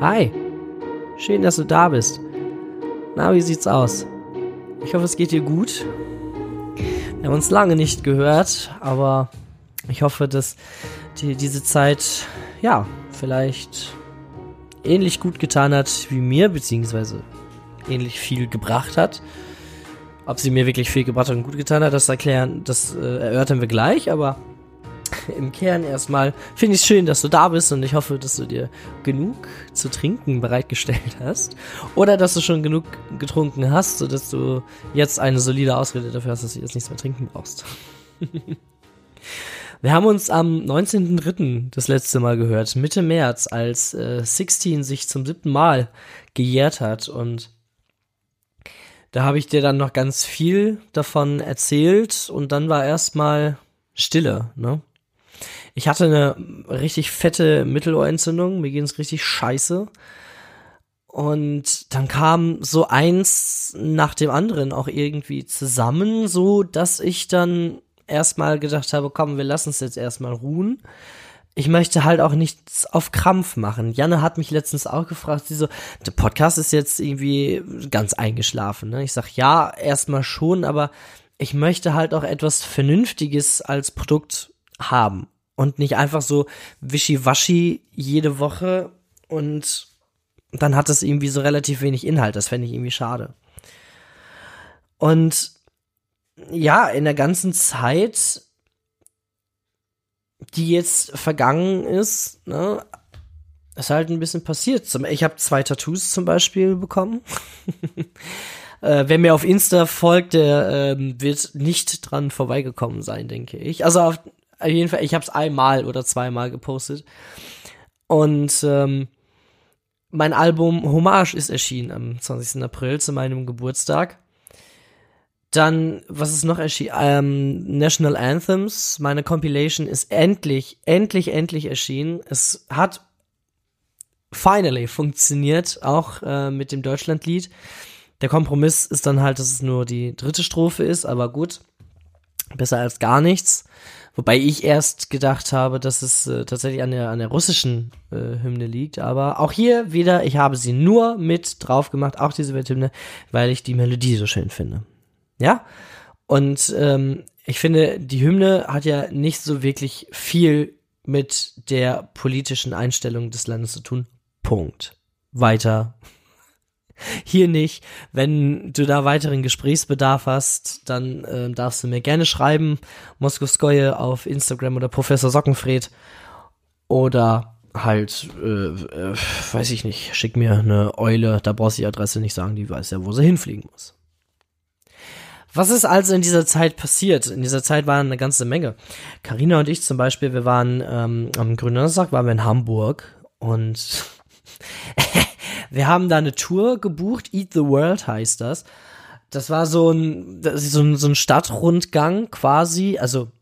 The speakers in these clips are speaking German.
Hi. Schön, dass du da bist. Na, wie sieht's aus? Ich hoffe, es geht dir gut. Wir haben uns lange nicht gehört, aber ich hoffe, dass dir diese Zeit, ja, vielleicht ähnlich gut getan hat wie mir, beziehungsweise ähnlich viel gebracht hat. Ob sie mir wirklich viel gebracht hat und gut getan hat, das erklären, das äh, erörtern wir gleich, aber im Kern erstmal finde ich schön, dass du da bist und ich hoffe, dass du dir genug zu trinken bereitgestellt hast. Oder dass du schon genug getrunken hast, sodass du jetzt eine solide Ausrede dafür hast, dass du jetzt nichts mehr trinken brauchst. Wir haben uns am 19.03. das letzte Mal gehört, Mitte März, als äh, 16 sich zum siebten Mal gejährt hat und da habe ich dir dann noch ganz viel davon erzählt und dann war erstmal Stille, ne? Ich hatte eine richtig fette Mittelohrentzündung, mir ging es richtig scheiße. Und dann kam so eins nach dem anderen auch irgendwie zusammen, so dass ich dann erstmal gedacht habe, komm, wir lassen es jetzt erstmal ruhen. Ich möchte halt auch nichts auf Krampf machen. Janne hat mich letztens auch gefragt, sie so, der Podcast ist jetzt irgendwie ganz eingeschlafen. Ne? Ich sag ja, erstmal schon, aber ich möchte halt auch etwas Vernünftiges als Produkt haben und nicht einfach so wischiwaschi jede Woche und dann hat es irgendwie so relativ wenig Inhalt. Das fände ich irgendwie schade. Und ja, in der ganzen Zeit, die jetzt vergangen ist, ne, ist halt ein bisschen passiert. Ich habe zwei Tattoos zum Beispiel bekommen. äh, wer mir auf Insta folgt, der äh, wird nicht dran vorbeigekommen sein, denke ich. Also auf, auf jeden Fall, ich habe es einmal oder zweimal gepostet. Und ähm, mein Album Hommage ist erschienen am 20. April zu meinem Geburtstag. Dann, was ist noch erschienen? Ähm, National Anthems. Meine Compilation ist endlich, endlich, endlich erschienen. Es hat finally funktioniert, auch äh, mit dem Deutschlandlied. Der Kompromiss ist dann halt, dass es nur die dritte Strophe ist, aber gut. Besser als gar nichts. Wobei ich erst gedacht habe, dass es äh, tatsächlich an der, an der russischen äh, Hymne liegt. Aber auch hier wieder, ich habe sie nur mit drauf gemacht, auch diese Welthymne, weil ich die Melodie so schön finde. Ja? Und ähm, ich finde, die Hymne hat ja nicht so wirklich viel mit der politischen Einstellung des Landes zu tun. Punkt. Weiter hier nicht. Wenn du da weiteren Gesprächsbedarf hast, dann äh, darfst du mir gerne schreiben. Moskowskoje auf Instagram oder Professor Sockenfred. Oder halt, äh, äh, weiß ich nicht, schick mir eine Eule, da brauchst du die Adresse nicht sagen, die weiß ja, wo sie hinfliegen muss. Was ist also in dieser Zeit passiert? In dieser Zeit waren eine ganze Menge. Karina und ich zum Beispiel, wir waren ähm, am Gründonnerstag waren wir in Hamburg und Wir haben da eine Tour gebucht, Eat the World heißt das. Das war so ein, so ein, so ein Stadtrundgang quasi, also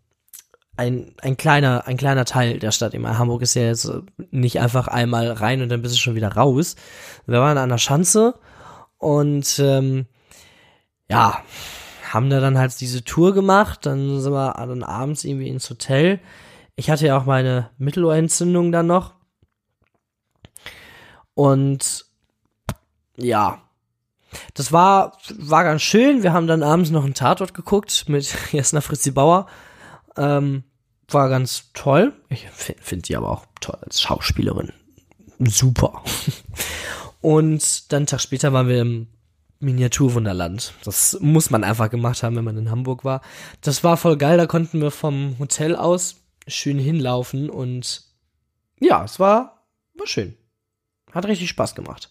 ein, ein kleiner, ein kleiner Teil der Stadt. Immer Hamburg ist ja jetzt nicht einfach einmal rein und dann bist du schon wieder raus. Wir waren an der Schanze und ähm, ja, haben da dann halt diese Tour gemacht. Dann sind wir dann abends irgendwie ins Hotel. Ich hatte ja auch meine Mittelohrentzündung dann noch. Und ja, das war, war ganz schön. Wir haben dann abends noch einen Tatort geguckt mit Jasna Fritzi Bauer. Ähm, war ganz toll. Ich finde sie aber auch toll als Schauspielerin. Super. Und dann einen Tag später waren wir im Miniaturwunderland. Das muss man einfach gemacht haben, wenn man in Hamburg war. Das war voll geil. Da konnten wir vom Hotel aus schön hinlaufen und ja, es war, war schön. Hat richtig Spaß gemacht.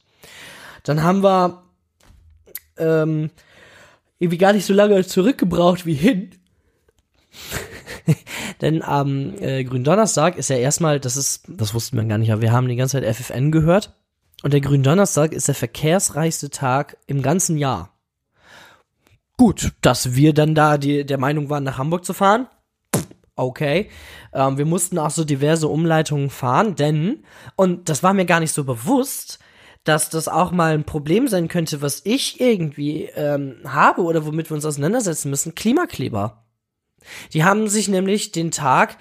Dann haben wir ähm, irgendwie gar nicht so lange zurückgebraucht wie hin. Denn am äh, Gründonnerstag ist ja erstmal, das ist, das wusste man gar nicht, aber wir haben die ganze Zeit FFN gehört. Und der Gründonnerstag ist der verkehrsreichste Tag im ganzen Jahr. Gut, dass wir dann da die, der Meinung waren, nach Hamburg zu fahren. Okay. Ähm, wir mussten auch so diverse Umleitungen fahren, denn, und das war mir gar nicht so bewusst, dass das auch mal ein Problem sein könnte, was ich irgendwie ähm, habe oder womit wir uns auseinandersetzen müssen, Klimakleber. Die haben sich nämlich den Tag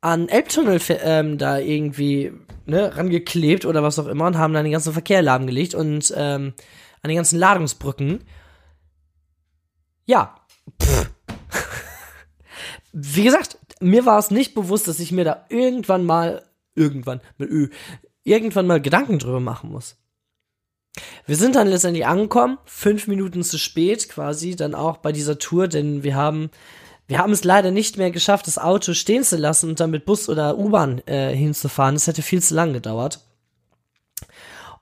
an Elbtunnel ähm, da irgendwie ne, rangeklebt oder was auch immer und haben dann den ganzen Verkehr lahmgelegt und ähm, an den ganzen Ladungsbrücken. Ja. Pff. Wie gesagt, mir war es nicht bewusst, dass ich mir da irgendwann mal, irgendwann mit Ö, irgendwann mal Gedanken drüber machen muss. Wir sind dann letztendlich angekommen, fünf Minuten zu spät quasi, dann auch bei dieser Tour, denn wir haben, wir haben es leider nicht mehr geschafft, das Auto stehen zu lassen und dann mit Bus oder U-Bahn äh, hinzufahren. Das hätte viel zu lang gedauert.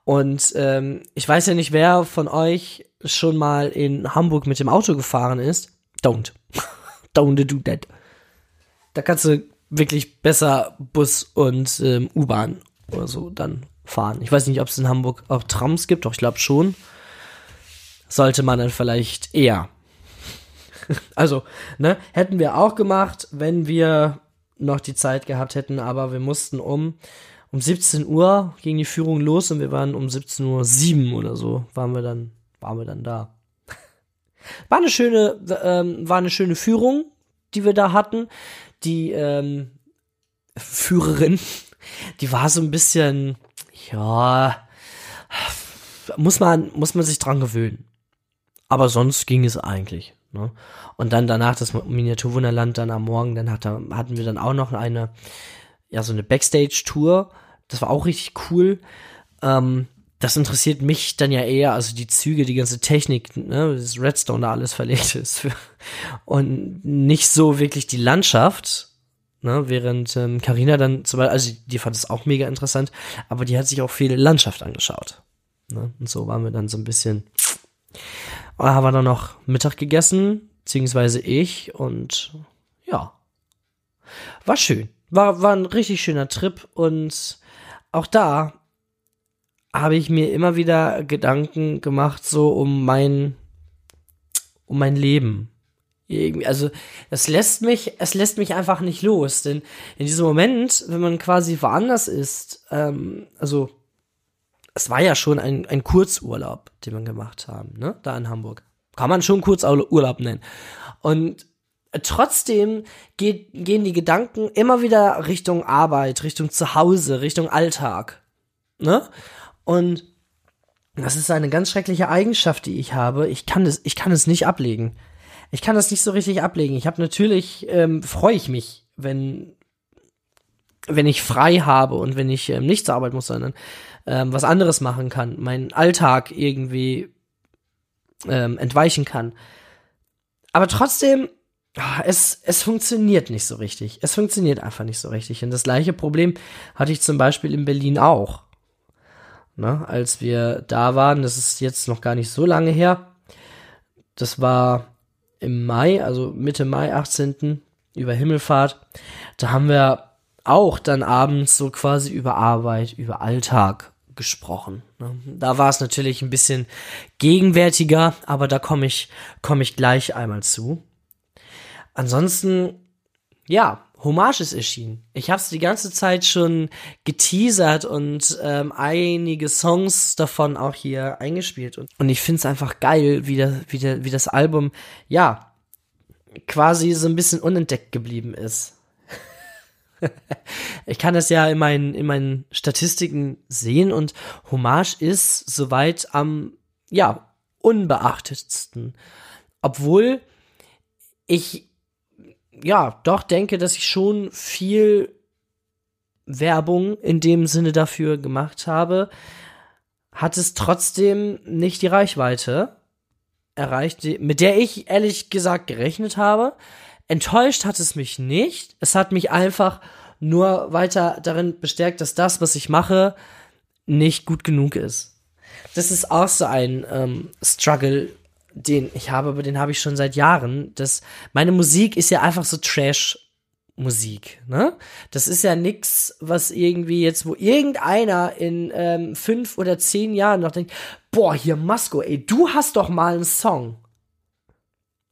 Und ähm, ich weiß ja nicht, wer von euch schon mal in Hamburg mit dem Auto gefahren ist. Don't. Don't do that. Da kannst du wirklich besser Bus und ähm, U-Bahn oder so dann fahren. Ich weiß nicht, ob es in Hamburg auch Trams gibt, doch ich glaube schon. Sollte man dann vielleicht eher. also, ne, hätten wir auch gemacht, wenn wir noch die Zeit gehabt hätten, aber wir mussten um um 17 Uhr ging die Führung los und wir waren um 17.07 Uhr oder so, waren wir dann, waren wir dann da. War eine schöne, ähm, war eine schöne Führung, die wir da hatten. Die ähm, Führerin, die war so ein bisschen, ja, muss man, muss man sich dran gewöhnen. Aber sonst ging es eigentlich. Ne? Und dann danach das Miniaturwunderland dann am Morgen, dann hat, hatten wir dann auch noch eine, ja, so eine Backstage-Tour. Das war auch richtig cool. Ähm, das interessiert mich dann ja eher, also die Züge, die ganze Technik, ne, das Redstone da alles verlegt ist. und nicht so wirklich die Landschaft, Ne, während ähm, dann zum Beispiel, also die, die fand es auch mega interessant, aber die hat sich auch viel Landschaft angeschaut. Ne? Und so waren wir dann so ein bisschen. Haben wir dann noch Mittag gegessen, beziehungsweise ich, und ja. War schön. War, war ein richtig schöner Trip und auch da habe ich mir immer wieder Gedanken gemacht, so um mein, um mein Leben irgendwie, also das lässt mich, es lässt mich einfach nicht los, denn in diesem Moment, wenn man quasi woanders ist, ähm, also es war ja schon ein, ein Kurzurlaub, den wir gemacht haben, ne, da in Hamburg. Kann man schon Kurzurlaub nennen. Und trotzdem geht, gehen die Gedanken immer wieder Richtung Arbeit, Richtung Zuhause, Richtung Alltag, ne? Und das ist eine ganz schreckliche Eigenschaft, die ich habe. Ich kann es, ich kann es nicht ablegen ich kann das nicht so richtig ablegen. Ich habe natürlich, ähm, freue ich mich, wenn, wenn ich frei habe und wenn ich ähm, nicht zur Arbeit muss, sondern ähm, was anderes machen kann, meinen Alltag irgendwie ähm, entweichen kann. Aber trotzdem, ah, es, es funktioniert nicht so richtig. Es funktioniert einfach nicht so richtig. Und das gleiche Problem hatte ich zum Beispiel in Berlin auch. Ne, als wir da waren, das ist jetzt noch gar nicht so lange her. Das war im Mai, also Mitte Mai, 18. über Himmelfahrt. Da haben wir auch dann abends so quasi über Arbeit, über Alltag gesprochen. Ne? Da war es natürlich ein bisschen gegenwärtiger, aber da komme ich, komme ich gleich einmal zu. Ansonsten, ja, Hommage ist erschienen. Ich habe es die ganze Zeit schon geteasert und ähm, einige Songs davon auch hier eingespielt. Und, und ich finde es einfach geil, wie, der, wie, der, wie das Album, ja, quasi so ein bisschen unentdeckt geblieben ist. ich kann das ja in meinen, in meinen Statistiken sehen und Hommage ist soweit am, ja, unbeachtetsten. Obwohl ich ja, doch denke, dass ich schon viel Werbung in dem Sinne dafür gemacht habe, hat es trotzdem nicht die Reichweite erreicht, mit der ich ehrlich gesagt gerechnet habe. Enttäuscht hat es mich nicht. Es hat mich einfach nur weiter darin bestärkt, dass das, was ich mache, nicht gut genug ist. Das ist auch so ein ähm, Struggle, den ich habe, aber den habe ich schon seit Jahren. Das, meine Musik ist ja einfach so Trash. Musik, ne? Das ist ja nix, was irgendwie jetzt, wo irgendeiner in ähm, fünf oder zehn Jahren noch denkt, boah, hier Masko, ey, du hast doch mal einen Song.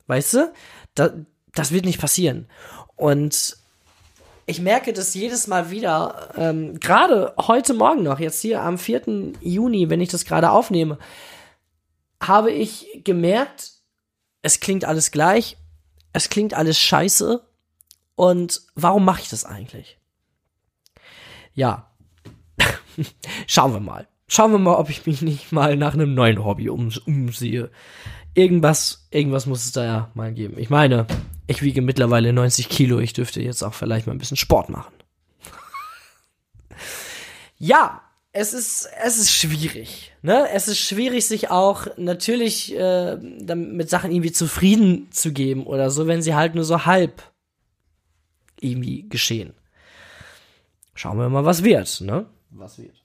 Weißt du? Da, das wird nicht passieren. Und ich merke das jedes Mal wieder, ähm, gerade heute Morgen noch, jetzt hier am 4. Juni, wenn ich das gerade aufnehme, habe ich gemerkt, es klingt alles gleich, es klingt alles scheiße und warum mache ich das eigentlich? ja, schauen wir mal. Schauen wir mal, ob ich mich nicht mal nach einem neuen Hobby um, umsehe. Irgendwas, irgendwas muss es da ja mal geben. Ich meine, ich wiege mittlerweile 90 Kilo. Ich dürfte jetzt auch vielleicht mal ein bisschen Sport machen. ja, es ist, es ist schwierig. Ne? Es ist schwierig, sich auch natürlich äh, mit Sachen irgendwie zufrieden zu geben oder so, wenn sie halt nur so halb irgendwie geschehen. Schauen wir mal, was wird, ne? Was wird.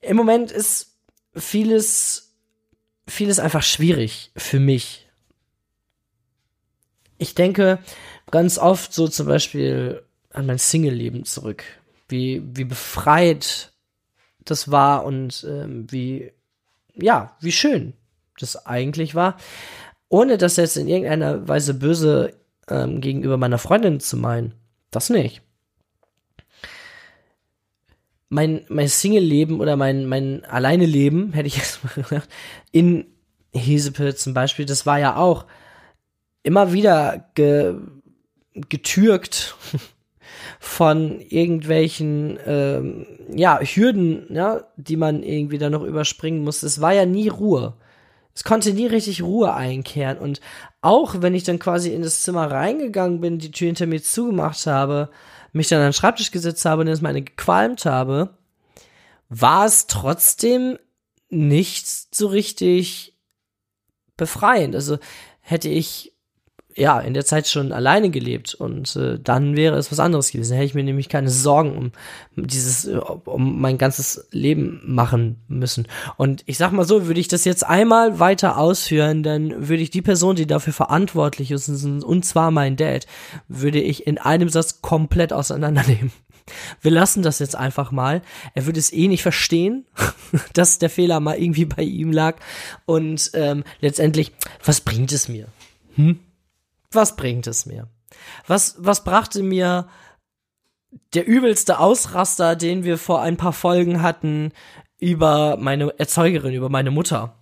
Im Moment ist vieles, vieles einfach schwierig für mich. Ich denke ganz oft so zum Beispiel an mein Single-Leben zurück. Wie, wie befreit das war und ähm, wie, ja, wie schön das eigentlich war. Ohne das jetzt in irgendeiner Weise böse ähm, gegenüber meiner Freundin zu meinen. Das nicht. Mein, mein Single-Leben oder mein, mein Alleine-Leben, hätte ich jetzt mal gesagt, in Hesepe zum Beispiel, das war ja auch immer wieder ge, getürkt von irgendwelchen ähm, ja, Hürden, ja, die man irgendwie da noch überspringen muss. Es war ja nie Ruhe. Es konnte nie richtig Ruhe einkehren. Und auch wenn ich dann quasi in das Zimmer reingegangen bin, die Tür hinter mir zugemacht habe, mich dann an den Schreibtisch gesetzt habe und jetzt meine gequalmt habe, war es trotzdem nicht so richtig befreiend. Also hätte ich ja, in der Zeit schon alleine gelebt und äh, dann wäre es was anderes gewesen. Da hätte ich mir nämlich keine Sorgen um dieses, äh, um mein ganzes Leben machen müssen. Und ich sag mal so, würde ich das jetzt einmal weiter ausführen, dann würde ich die Person, die dafür verantwortlich ist, und zwar mein Dad, würde ich in einem Satz komplett auseinandernehmen. Wir lassen das jetzt einfach mal. Er würde es eh nicht verstehen, dass der Fehler mal irgendwie bei ihm lag. Und ähm, letztendlich, was bringt es mir? Hm? Was bringt es mir? Was, was brachte mir der übelste Ausraster, den wir vor ein paar Folgen hatten, über meine Erzeugerin, über meine Mutter?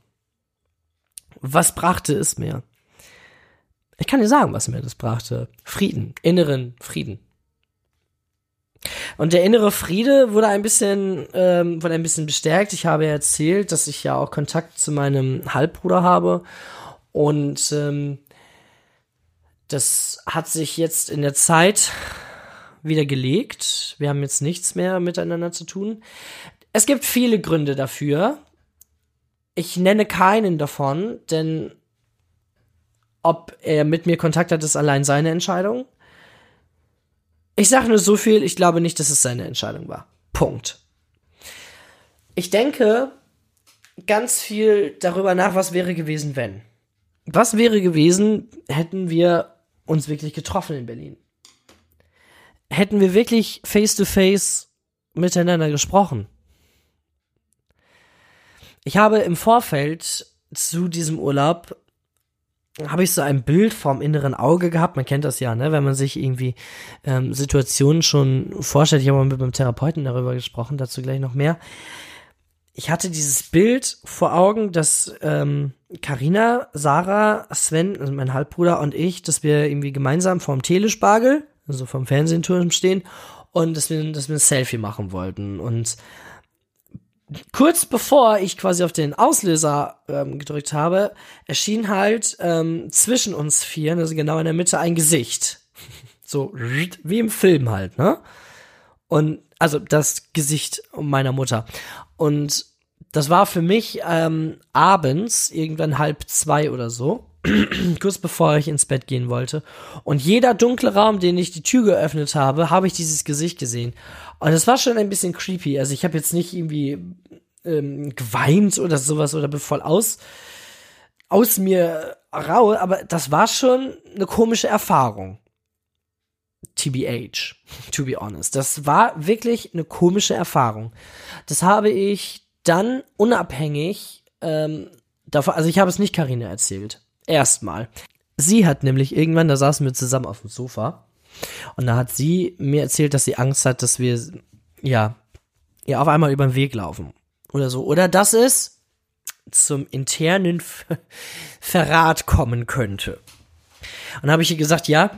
Was brachte es mir? Ich kann dir sagen, was mir das brachte. Frieden, inneren Frieden. Und der innere Friede wurde ein bisschen, ähm, wurde ein bisschen bestärkt. Ich habe erzählt, dass ich ja auch Kontakt zu meinem Halbbruder habe. Und ähm, das hat sich jetzt in der Zeit wieder gelegt. Wir haben jetzt nichts mehr miteinander zu tun. Es gibt viele Gründe dafür. Ich nenne keinen davon, denn ob er mit mir Kontakt hat, ist allein seine Entscheidung. Ich sage nur so viel, ich glaube nicht, dass es seine Entscheidung war. Punkt. Ich denke ganz viel darüber nach, was wäre gewesen, wenn. Was wäre gewesen, hätten wir uns wirklich getroffen in Berlin. Hätten wir wirklich face to face miteinander gesprochen. Ich habe im Vorfeld zu diesem Urlaub habe ich so ein Bild vom inneren Auge gehabt. Man kennt das ja, ne? Wenn man sich irgendwie ähm, Situationen schon vorstellt. Ich habe mal mit meinem Therapeuten darüber gesprochen, dazu gleich noch mehr. Ich hatte dieses Bild vor Augen, dass ähm, Carina, Sarah, Sven, also mein Halbbruder und ich, dass wir irgendwie gemeinsam vorm Telespargel, also vom Fernsehturm stehen und dass wir, dass wir ein Selfie machen wollten. Und kurz bevor ich quasi auf den Auslöser ähm, gedrückt habe, erschien halt ähm, zwischen uns vier, also genau in der Mitte, ein Gesicht. So wie im Film halt, ne? Und also das Gesicht meiner Mutter. Und das war für mich ähm, abends, irgendwann halb zwei oder so, kurz bevor ich ins Bett gehen wollte. Und jeder dunkle Raum, den ich die Tür geöffnet habe, habe ich dieses Gesicht gesehen. Und es war schon ein bisschen creepy. Also ich habe jetzt nicht irgendwie ähm, geweint oder sowas oder voll aus, aus mir rau, aber das war schon eine komische Erfahrung. TBH, to be honest. Das war wirklich eine komische Erfahrung. Das habe ich dann unabhängig ähm, davon, also ich habe es nicht Karina erzählt. Erstmal. Sie hat nämlich irgendwann, da saßen wir zusammen auf dem Sofa und da hat sie mir erzählt, dass sie Angst hat, dass wir ja ihr auf einmal über den Weg laufen oder so oder dass es zum internen Verrat kommen könnte. Und habe ich ihr gesagt, ja,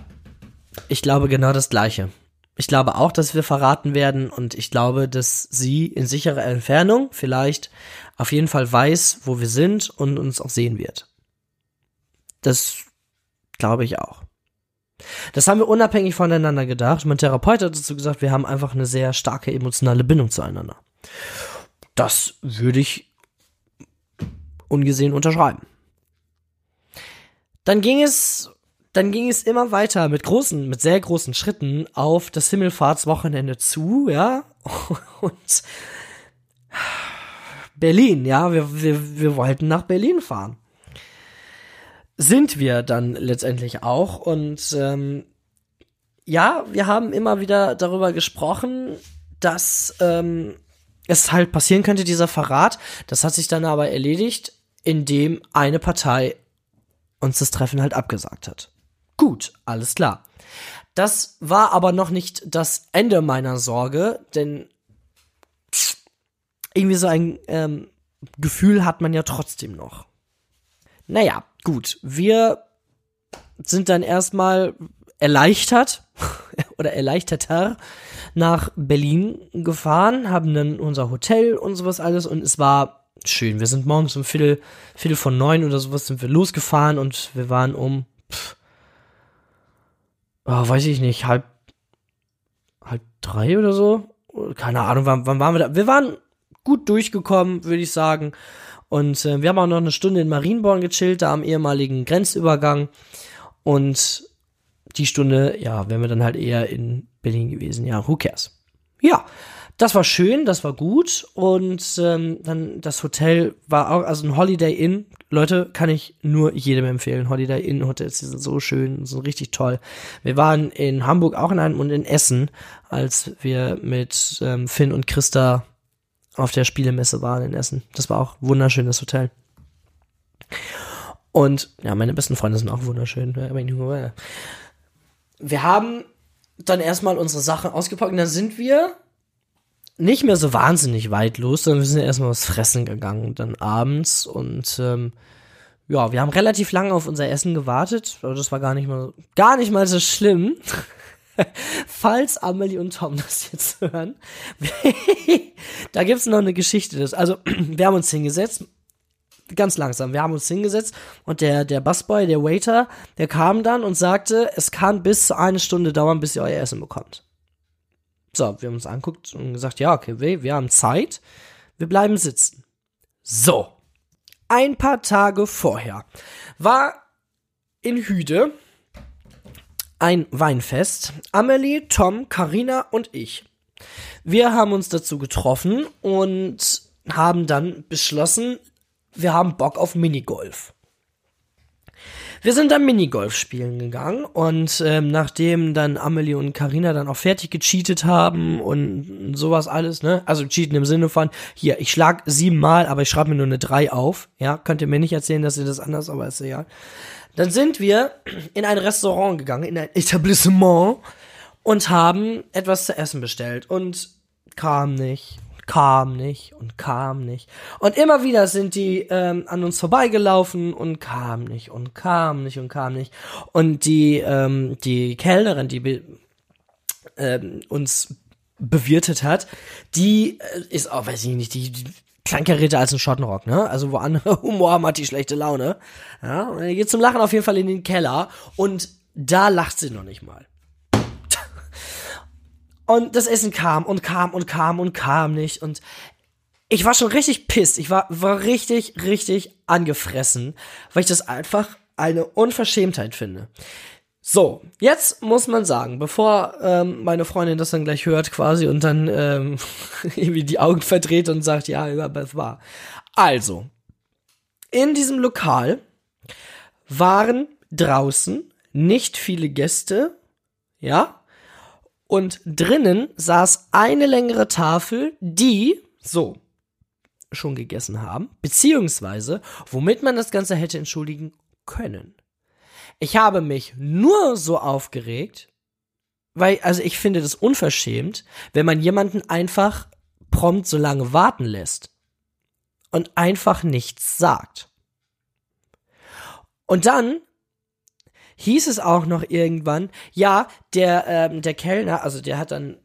ich glaube genau das gleiche. Ich glaube auch, dass wir verraten werden und ich glaube, dass sie in sicherer Entfernung vielleicht auf jeden Fall weiß, wo wir sind und uns auch sehen wird. Das glaube ich auch. Das haben wir unabhängig voneinander gedacht. Mein Therapeut hat dazu gesagt, wir haben einfach eine sehr starke emotionale Bindung zueinander. Das würde ich ungesehen unterschreiben. Dann ging es, dann ging es immer weiter mit großen, mit sehr großen Schritten auf das Himmelfahrtswochenende zu, ja. Und Berlin, ja, wir, wir, wir wollten nach Berlin fahren. Sind wir dann letztendlich auch und ähm, ja, wir haben immer wieder darüber gesprochen, dass ähm, es halt passieren könnte, dieser Verrat. Das hat sich dann aber erledigt, indem eine Partei uns das Treffen halt abgesagt hat. Gut, alles klar. Das war aber noch nicht das Ende meiner Sorge, denn irgendwie so ein ähm, Gefühl hat man ja trotzdem noch. Naja, gut, wir sind dann erstmal erleichtert oder erleichterter nach Berlin gefahren, haben dann unser Hotel und sowas alles und es war schön. Wir sind morgens um Viertel, Viertel von neun oder sowas sind wir losgefahren und wir waren um, pff, oh, weiß ich nicht, halb, halb drei oder so. Keine Ahnung, wann, wann waren wir da? Wir waren gut durchgekommen, würde ich sagen. Und äh, wir haben auch noch eine Stunde in Marienborn gechillt, da am ehemaligen Grenzübergang. Und die Stunde, ja, wären wir dann halt eher in Berlin gewesen. Ja, who cares? Ja, das war schön, das war gut und ähm, dann das Hotel war auch, also ein Holiday Inn. Leute, kann ich nur jedem empfehlen. Holiday Inn Hotels, die sind so schön, sind richtig toll. Wir waren in Hamburg auch in einem und in Essen, als wir mit ähm, Finn und Christa auf der Spielemesse waren in Essen. Das war auch wunderschönes Hotel. Und ja, meine besten Freunde sind auch wunderschön. Wir haben dann erstmal unsere Sachen ausgepackt und dann sind wir nicht mehr so wahnsinnig weit los, sondern wir sind erstmal was fressen gegangen dann abends und ähm, ja, wir haben relativ lange auf unser Essen gewartet, aber das war gar nicht mal gar nicht mal so schlimm. Falls Amelie und Tom das jetzt hören, da gibt's noch eine Geschichte. Das, also, wir haben uns hingesetzt, ganz langsam. Wir haben uns hingesetzt und der, der Busboy, der Waiter, der kam dann und sagte, es kann bis zu eine Stunde dauern, bis ihr euer Essen bekommt. So, wir haben uns anguckt und gesagt, ja, okay, wir, wir haben Zeit, wir bleiben sitzen. So, ein paar Tage vorher war in Hüde ein Weinfest. Amelie, Tom, Karina und ich. Wir haben uns dazu getroffen und haben dann beschlossen, wir haben Bock auf Minigolf. Wir sind dann Minigolf spielen gegangen und ähm, nachdem dann Amelie und Karina dann auch fertig gecheatet haben und sowas alles, ne? Also cheaten im Sinne von, hier, ich schlag siebenmal, aber ich schreibe mir nur eine drei auf. Ja, könnt ihr mir nicht erzählen, dass ihr das anders, aber ist egal. Dann sind wir in ein Restaurant gegangen, in ein Etablissement und haben etwas zu essen bestellt und kam nicht kam nicht und kam nicht. Und immer wieder sind die ähm, an uns vorbeigelaufen und kam nicht und kam nicht und kam nicht. Und die, ähm, die Kellnerin, die ähm, uns bewirtet hat, die äh, ist auch, weiß ich nicht, die, die kleingeräter als ein Schottenrock, ne? Also wo andere Humor haben, hat die schlechte Laune. Ja, und er geht zum Lachen auf jeden Fall in den Keller und da lacht sie noch nicht mal. Und das Essen kam und kam und kam und kam nicht. Und ich war schon richtig pisst. Ich war, war richtig, richtig angefressen, weil ich das einfach eine Unverschämtheit finde. So, jetzt muss man sagen, bevor ähm, meine Freundin das dann gleich hört quasi und dann ähm, irgendwie die Augen verdreht und sagt, ja, aber es war. Also, in diesem Lokal waren draußen nicht viele Gäste, ja, und drinnen saß eine längere Tafel, die so schon gegessen haben, beziehungsweise womit man das Ganze hätte entschuldigen können. Ich habe mich nur so aufgeregt, weil, also ich finde das unverschämt, wenn man jemanden einfach prompt so lange warten lässt und einfach nichts sagt. Und dann hieß es auch noch irgendwann, ja, der, ähm, der Kellner, also der hat dann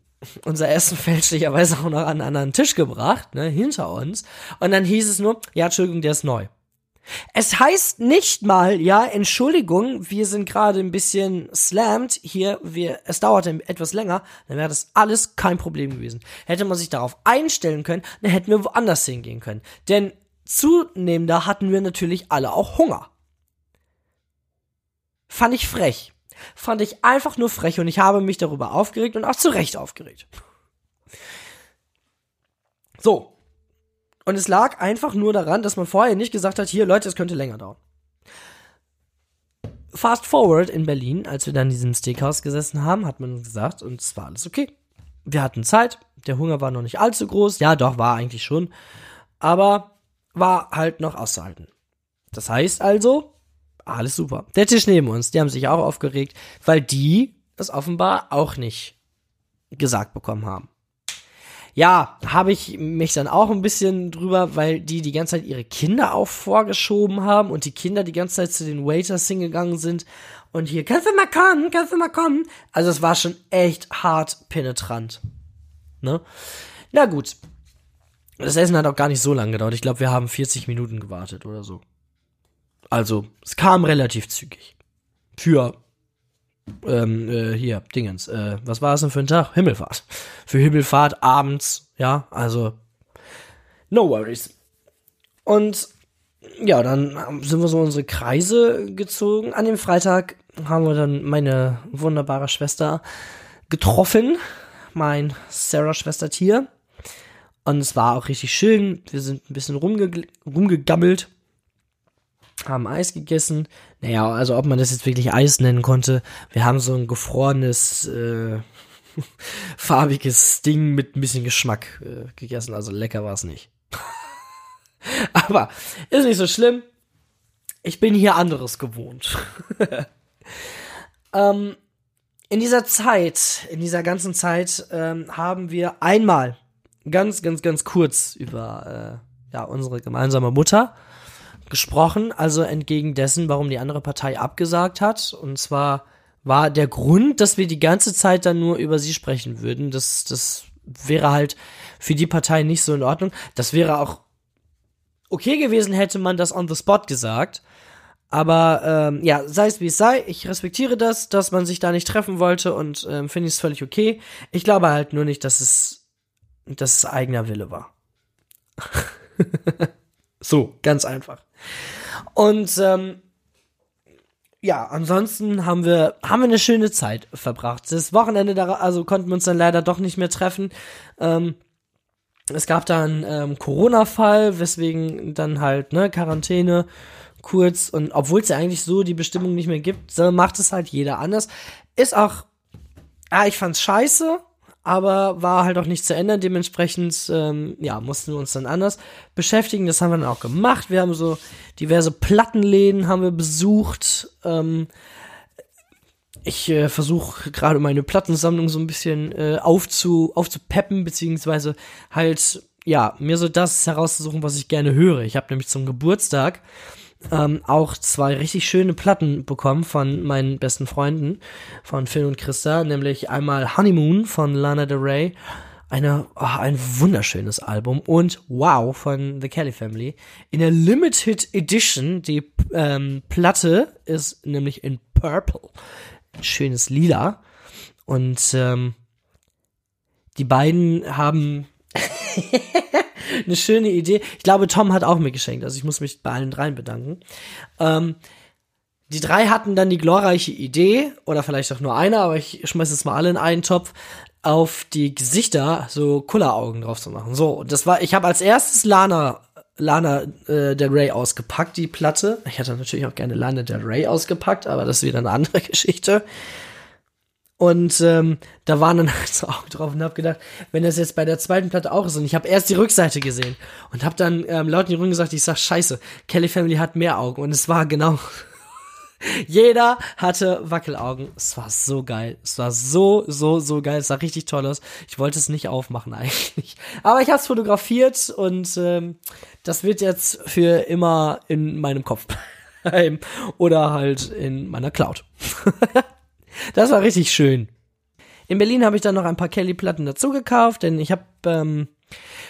unser Essen fälschlicherweise auch noch an einen anderen Tisch gebracht, ne, hinter uns. Und dann hieß es nur, ja, Entschuldigung, der ist neu. Es heißt nicht mal, ja, Entschuldigung, wir sind gerade ein bisschen slammed hier, wir, es dauert etwas länger, dann wäre das alles kein Problem gewesen. Hätte man sich darauf einstellen können, dann hätten wir woanders hingehen können. Denn zunehmender hatten wir natürlich alle auch Hunger. Fand ich frech. Fand ich einfach nur frech und ich habe mich darüber aufgeregt und auch zu Recht aufgeregt. So, und es lag einfach nur daran, dass man vorher nicht gesagt hat, hier Leute, es könnte länger dauern. Fast forward in Berlin, als wir dann in diesem Steakhouse gesessen haben, hat man gesagt, und es war alles okay. Wir hatten Zeit, der Hunger war noch nicht allzu groß, ja doch, war eigentlich schon, aber war halt noch auszuhalten. Das heißt also, alles super. Der Tisch neben uns, die haben sich auch aufgeregt, weil die es offenbar auch nicht gesagt bekommen haben ja, habe ich mich dann auch ein bisschen drüber, weil die die ganze Zeit ihre Kinder auch vorgeschoben haben und die Kinder die ganze Zeit zu den Waiters hingegangen sind und hier, kannst du mal kommen, kannst du mal kommen. Also es war schon echt hart penetrant. Ne? Na gut. Das Essen hat auch gar nicht so lange gedauert. Ich glaube, wir haben 40 Minuten gewartet oder so. Also, es kam relativ zügig. Für ähm, äh, hier, Dingens, äh, was war es denn für ein Tag? Himmelfahrt. Für Himmelfahrt abends, ja, also no worries. Und ja, dann sind wir so unsere Kreise gezogen. An dem Freitag haben wir dann meine wunderbare Schwester getroffen, mein Sarah-Schwestertier. Und es war auch richtig schön. Wir sind ein bisschen rumge rumgegammelt haben Eis gegessen. Naja, also ob man das jetzt wirklich Eis nennen konnte. Wir haben so ein gefrorenes, äh, farbiges Ding mit ein bisschen Geschmack äh, gegessen. Also lecker war es nicht. Aber ist nicht so schlimm. Ich bin hier anderes gewohnt. ähm, in dieser Zeit, in dieser ganzen Zeit, ähm, haben wir einmal ganz, ganz, ganz kurz über äh, ja, unsere gemeinsame Mutter gesprochen, also entgegen dessen, warum die andere Partei abgesagt hat. Und zwar war der Grund, dass wir die ganze Zeit dann nur über sie sprechen würden. Das, das wäre halt für die Partei nicht so in Ordnung. Das wäre auch okay gewesen, hätte man das on the spot gesagt. Aber ähm, ja, sei es wie es sei, ich respektiere das, dass man sich da nicht treffen wollte und ähm, finde ich es völlig okay. Ich glaube halt nur nicht, dass es, dass es eigener Wille war. so, ganz einfach. Und ähm, ja, ansonsten haben wir haben wir eine schöne Zeit verbracht. Das Wochenende da also konnten wir uns dann leider doch nicht mehr treffen. Ähm, es gab da einen ähm, Corona-Fall, weswegen dann halt ne Quarantäne kurz und obwohl es ja eigentlich so die Bestimmung nicht mehr gibt, macht es halt jeder anders. Ist auch, ah, ich fand's scheiße, aber war halt auch nicht zu ändern. Dementsprechend, ähm, ja, mussten wir uns dann anders beschäftigen. Das haben wir dann auch gemacht. Wir haben so diverse Plattenläden haben wir besucht. Ähm, ich äh, versuche gerade meine Plattensammlung so ein bisschen äh, aufzu, aufzupeppen, beziehungsweise halt, ja, mir so das herauszusuchen, was ich gerne höre. Ich habe nämlich zum Geburtstag ähm, auch zwei richtig schöne Platten bekommen von meinen besten Freunden, von Phil und Christa, nämlich einmal Honeymoon von Lana Del Rey, eine, oh, ein wunderschönes Album und Wow von The Kelly Family. In der Limited Edition, die ähm, Platte ist nämlich in Purple. Schönes Lila. Und ähm, die beiden haben eine schöne Idee. Ich glaube, Tom hat auch mitgeschenkt. Also ich muss mich bei allen dreien bedanken. Ähm, die drei hatten dann die glorreiche Idee, oder vielleicht auch nur einer, aber ich schmeiß jetzt mal alle in einen Topf, auf die Gesichter so Kulleraugen drauf zu machen. So, und das war, ich habe als erstes Lana Lana äh, Del Rey ausgepackt, die Platte. Ich hätte natürlich auch gerne Lana Del Rey ausgepackt, aber das ist wieder eine andere Geschichte. Und ähm, da waren dann halt so Augen drauf und hab gedacht, wenn das jetzt bei der zweiten Platte auch ist und ich habe erst die Rückseite gesehen und hab dann ähm, laut in die Runde gesagt, ich sag scheiße, Kelly Family hat mehr Augen und es war genau jeder hatte Wackelaugen. Es war so geil. Es war so, so, so geil. Es sah richtig toll aus. Ich wollte es nicht aufmachen eigentlich. Aber ich habe es fotografiert und ähm, das wird jetzt für immer in meinem Kopf. daheim oder halt in meiner Cloud. Das war richtig schön. In Berlin habe ich dann noch ein paar Kelly-Platten dazu gekauft, denn ich habe ähm,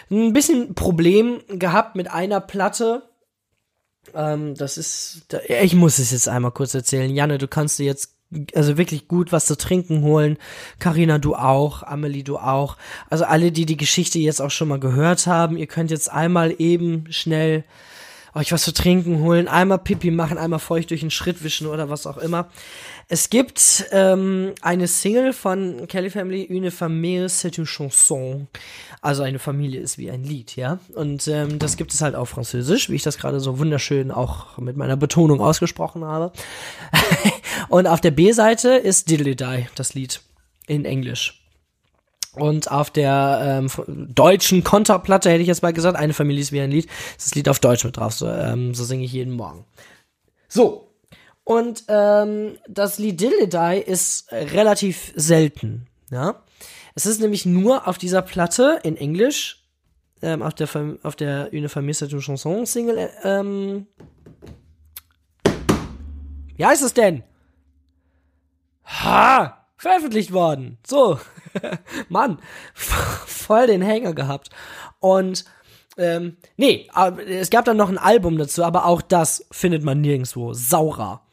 ein bisschen Problem gehabt mit einer Platte. Ähm, das ist, ich muss es jetzt einmal kurz erzählen. Janne, du kannst dir jetzt also wirklich gut was zu trinken holen. Karina, du auch. Amelie, du auch. Also alle, die die Geschichte jetzt auch schon mal gehört haben, ihr könnt jetzt einmal eben schnell euch was zu trinken holen, einmal Pipi machen, einmal feucht durch den Schritt wischen oder was auch immer. Es gibt ähm, eine Single von Kelly Family, Une famille c'est une chanson. Also eine Familie ist wie ein Lied, ja. Und ähm, das gibt es halt auf Französisch, wie ich das gerade so wunderschön auch mit meiner Betonung ausgesprochen habe. Und auf der B-Seite ist Diddly Die, das Lied in Englisch. Und auf der ähm, deutschen Konterplatte hätte ich jetzt mal gesagt, eine Familie ist wie ein Lied, ist das Lied auf Deutsch mit drauf. So, ähm, so singe ich jeden Morgen. So. Und ähm, das Lied Die ist relativ selten. Ja. Es ist nämlich nur auf dieser Platte in Englisch, ähm, auf der auf der Une Famille c'est une chanson Single, ähm, wie heißt es denn? Ha! Veröffentlicht worden. So. Mann, voll den Hänger gehabt. Und ähm, nee, es gab dann noch ein Album dazu, aber auch das findet man nirgendwo. Saurer.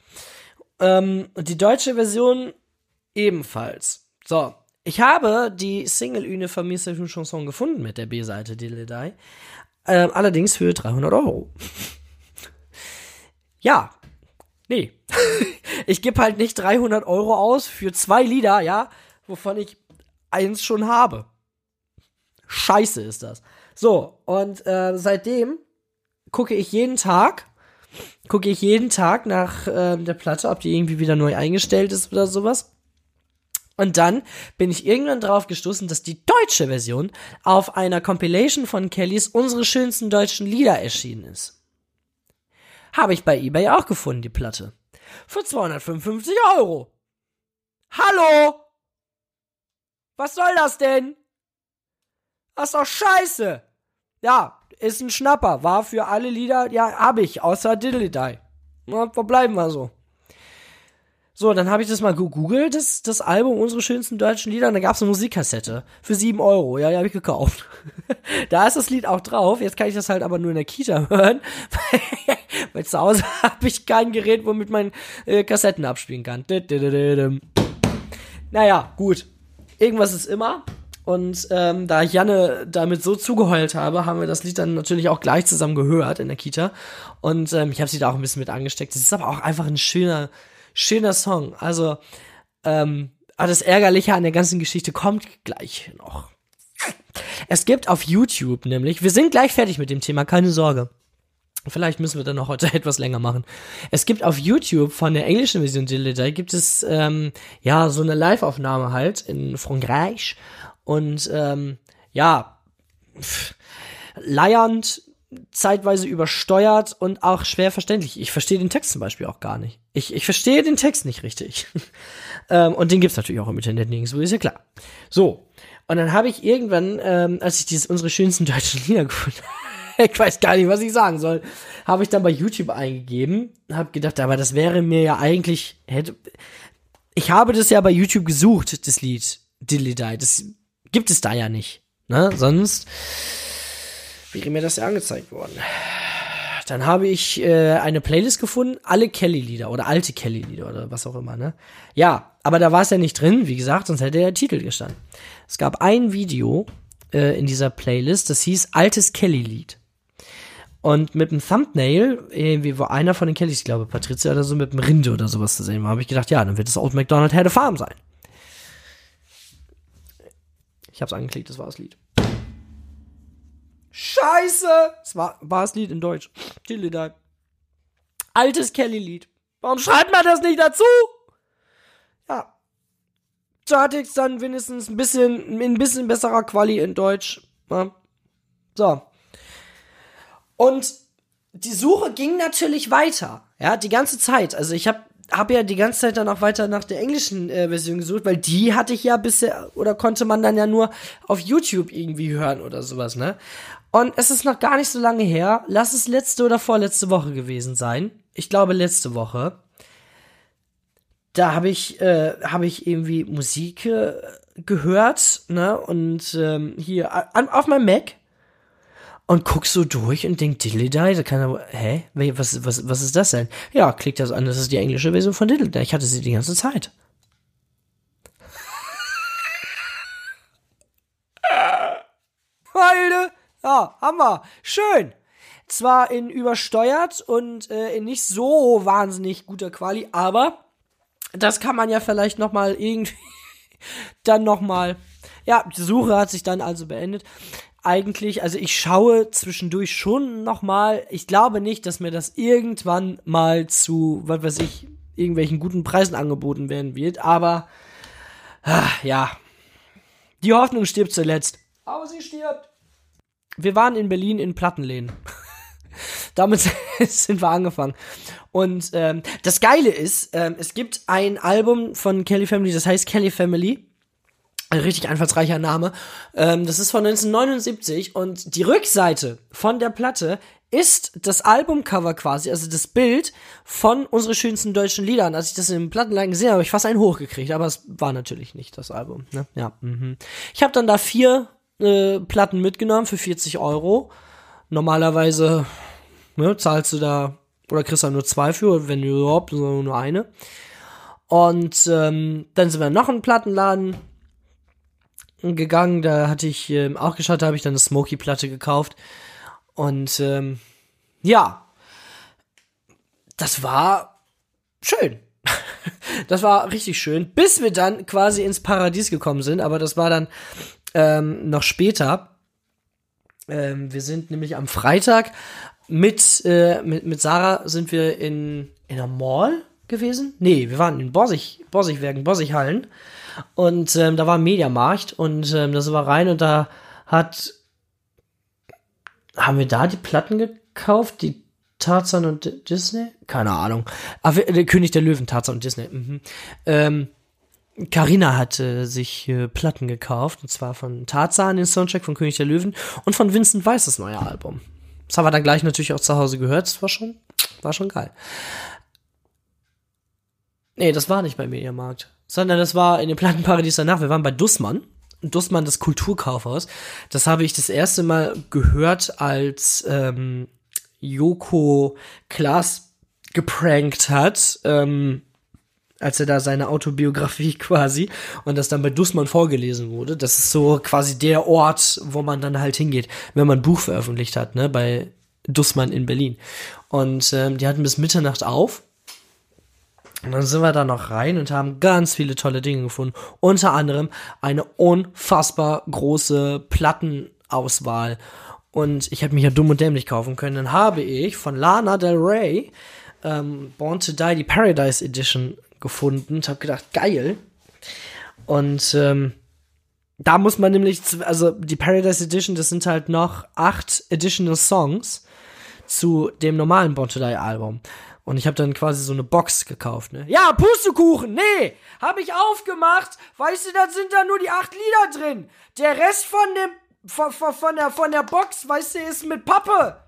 Ähm, die deutsche Version ebenfalls. So, ich habe die Single Une Famille c'est une Chanson gefunden mit der B-Seite Diddly ähm, allerdings für 300 Euro. ja, nee. ich gebe halt nicht 300 Euro aus für zwei Lieder, ja, wovon ich eins schon habe. Scheiße ist das. So, und äh, seitdem gucke ich jeden Tag, gucke ich jeden Tag nach äh, der Platte, ob die irgendwie wieder neu eingestellt ist oder sowas. Und dann bin ich irgendwann drauf gestoßen, dass die deutsche Version auf einer Compilation von Kellys Unsere schönsten deutschen Lieder erschienen ist. Habe ich bei eBay auch gefunden, die Platte. Für 255 Euro. Hallo! Was soll das denn? Das ist doch scheiße. Ja, ist ein Schnapper. War für alle Lieder, ja, hab ich, außer Diddly Die. Na, verbleiben wir so. So, dann habe ich das mal gegoogelt, das, das Album Unsere schönsten deutschen Lieder, und da gab's eine Musikkassette für sieben Euro. Ja, die habe ich gekauft. da ist das Lied auch drauf. Jetzt kann ich das halt aber nur in der Kita hören, weil zu Hause habe ich kein Gerät, womit man äh, Kassetten abspielen kann. Naja, gut irgendwas ist immer. Und ähm, da ich Janne damit so zugeheult habe, haben wir das Lied dann natürlich auch gleich zusammen gehört in der Kita. Und ähm, ich habe sie da auch ein bisschen mit angesteckt. Es ist aber auch einfach ein schöner, schöner Song. Also, ähm, aber das Ärgerliche an der ganzen Geschichte kommt gleich noch. Es gibt auf YouTube nämlich, wir sind gleich fertig mit dem Thema, keine Sorge. Vielleicht müssen wir dann noch heute etwas länger machen. Es gibt auf YouTube von der englischen Version Diddley gibt es ähm, ja so eine Live-Aufnahme halt in Frankreich und ähm, ja pff, leiernd, zeitweise übersteuert und auch schwer verständlich. Ich verstehe den Text zum Beispiel auch gar nicht. Ich, ich verstehe den Text nicht richtig. ähm, und den gibt's natürlich auch im Internet nirgendwo, ist ja klar. So. Und dann habe ich irgendwann, ähm, als ich dieses unsere schönsten deutschen Lieder gefunden ich weiß gar nicht, was ich sagen soll. Habe ich dann bei YouTube eingegeben, habe gedacht, aber das wäre mir ja eigentlich hätte ich habe das ja bei YouTube gesucht, das Lied Diddly Die. Das gibt es da ja nicht, ne? Sonst wäre mir das ja angezeigt worden. Dann habe ich äh, eine Playlist gefunden, alle Kelly-Lieder oder alte Kelly-Lieder oder was auch immer, ne? Ja, aber da war es ja nicht drin, wie gesagt, sonst hätte der Titel gestanden. Es gab ein Video äh, in dieser Playlist, das hieß Altes Kelly-Lied. Und mit dem Thumbnail, irgendwie, wo einer von den Kellys, ich glaube Patricia oder so, mit dem Rinde oder sowas zu sehen war, habe ich gedacht, ja, dann wird es Old McDonald Had a Farm sein. Ich hab's angeklickt, das war das Lied. Scheiße! Es war, war das Lied in Deutsch. Tilly die. Altes Kelly-Lied. Warum schreibt man das nicht dazu? Ja. Chartix dann wenigstens ein bisschen, ein bisschen besserer Quali in Deutsch. Ja. So. Und die Suche ging natürlich weiter, ja, die ganze Zeit. Also ich habe habe ja die ganze Zeit dann auch weiter nach der englischen äh, Version gesucht, weil die hatte ich ja bisher oder konnte man dann ja nur auf YouTube irgendwie hören oder sowas, ne? Und es ist noch gar nicht so lange her. Lass es letzte oder vorletzte Woche gewesen sein. Ich glaube letzte Woche. Da habe ich äh, habe ich irgendwie Musik äh, gehört, ne? Und ähm, hier an, auf meinem Mac und guck so durch und denk Diddly da kann er, hä? Was, was, was ist das denn? Ja, klick das an, das ist die englische Version von Diddly Ich hatte sie die ganze Zeit. Alter, ja, Hammer, schön. Zwar in übersteuert und äh, in nicht so wahnsinnig guter Quali, aber das kann man ja vielleicht noch mal irgendwie dann noch mal ja, die Suche hat sich dann also beendet eigentlich, also ich schaue zwischendurch schon nochmal. Ich glaube nicht, dass mir das irgendwann mal zu, was weiß ich, irgendwelchen guten Preisen angeboten werden wird. Aber ach, ja, die Hoffnung stirbt zuletzt. Aber sie stirbt. Wir waren in Berlin in Plattenläden. Damit sind wir angefangen. Und ähm, das Geile ist, ähm, es gibt ein Album von Kelly Family, das heißt Kelly Family. Ein richtig einfallsreicher Name. Ähm, das ist von 1979 und die Rückseite von der Platte ist das Albumcover quasi, also das Bild von unsere schönsten deutschen Liedern. Als ich das im Plattenladen gesehen habe, habe ich fast einen hochgekriegt, aber es war natürlich nicht das Album. Ne? Ja. Mhm. Ich habe dann da vier äh, Platten mitgenommen für 40 Euro. Normalerweise ne, zahlst du da oder kriegst du nur zwei für, wenn du überhaupt, nur eine. Und ähm, dann sind wir noch in Plattenladen gegangen, da hatte ich ähm, auch geschaut, da habe ich dann eine Smoky-Platte gekauft. Und ähm, ja, das war schön. das war richtig schön, bis wir dann quasi ins Paradies gekommen sind, aber das war dann ähm, noch später. Ähm, wir sind nämlich am Freitag mit, äh, mit, mit Sarah sind wir in, in einer Mall gewesen. Nee, wir waren in Borsig, Borsigwerken, Borsighallen. Und ähm, da war ein Mediamarkt und ähm, da sind wir rein und da hat haben wir da die Platten gekauft, die Tarzan und Disney? Keine Ahnung. Aber ah, der König der Löwen, Tarzan und Disney. Mhm. Ähm, Carina hatte sich äh, Platten gekauft, und zwar von Tarzan, den Soundtrack von König der Löwen und von Vincent Weiss das neue Album. Das haben wir dann gleich natürlich auch zu Hause gehört. Das war schon, war schon geil. Nee, das war nicht beim Mediamarkt sondern das war in dem Plattenparadies danach. Wir waren bei Dussmann. Dussmann, das Kulturkaufhaus. Das habe ich das erste Mal gehört, als ähm, Joko Klaas geprankt hat, ähm, als er da seine Autobiografie quasi und das dann bei Dussmann vorgelesen wurde. Das ist so quasi der Ort, wo man dann halt hingeht, wenn man ein Buch veröffentlicht hat, ne, bei Dussmann in Berlin. Und ähm, die hatten bis Mitternacht auf und dann sind wir da noch rein und haben ganz viele tolle Dinge gefunden. Unter anderem eine unfassbar große Plattenauswahl. Und ich hätte mich ja dumm und dämlich kaufen können. Dann habe ich von Lana Del Rey ähm, Born to Die die Paradise Edition gefunden und habe gedacht, geil. Und ähm, da muss man nämlich, also die Paradise Edition, das sind halt noch acht additional Songs zu dem normalen Born Album. Und ich habe dann quasi so eine Box gekauft, ne? Ja, Pustekuchen, nee, hab ich aufgemacht. Weißt du, da sind da nur die acht Lieder drin. Der Rest von dem von, von, von der von der Box, weißt du, ist mit Pappe.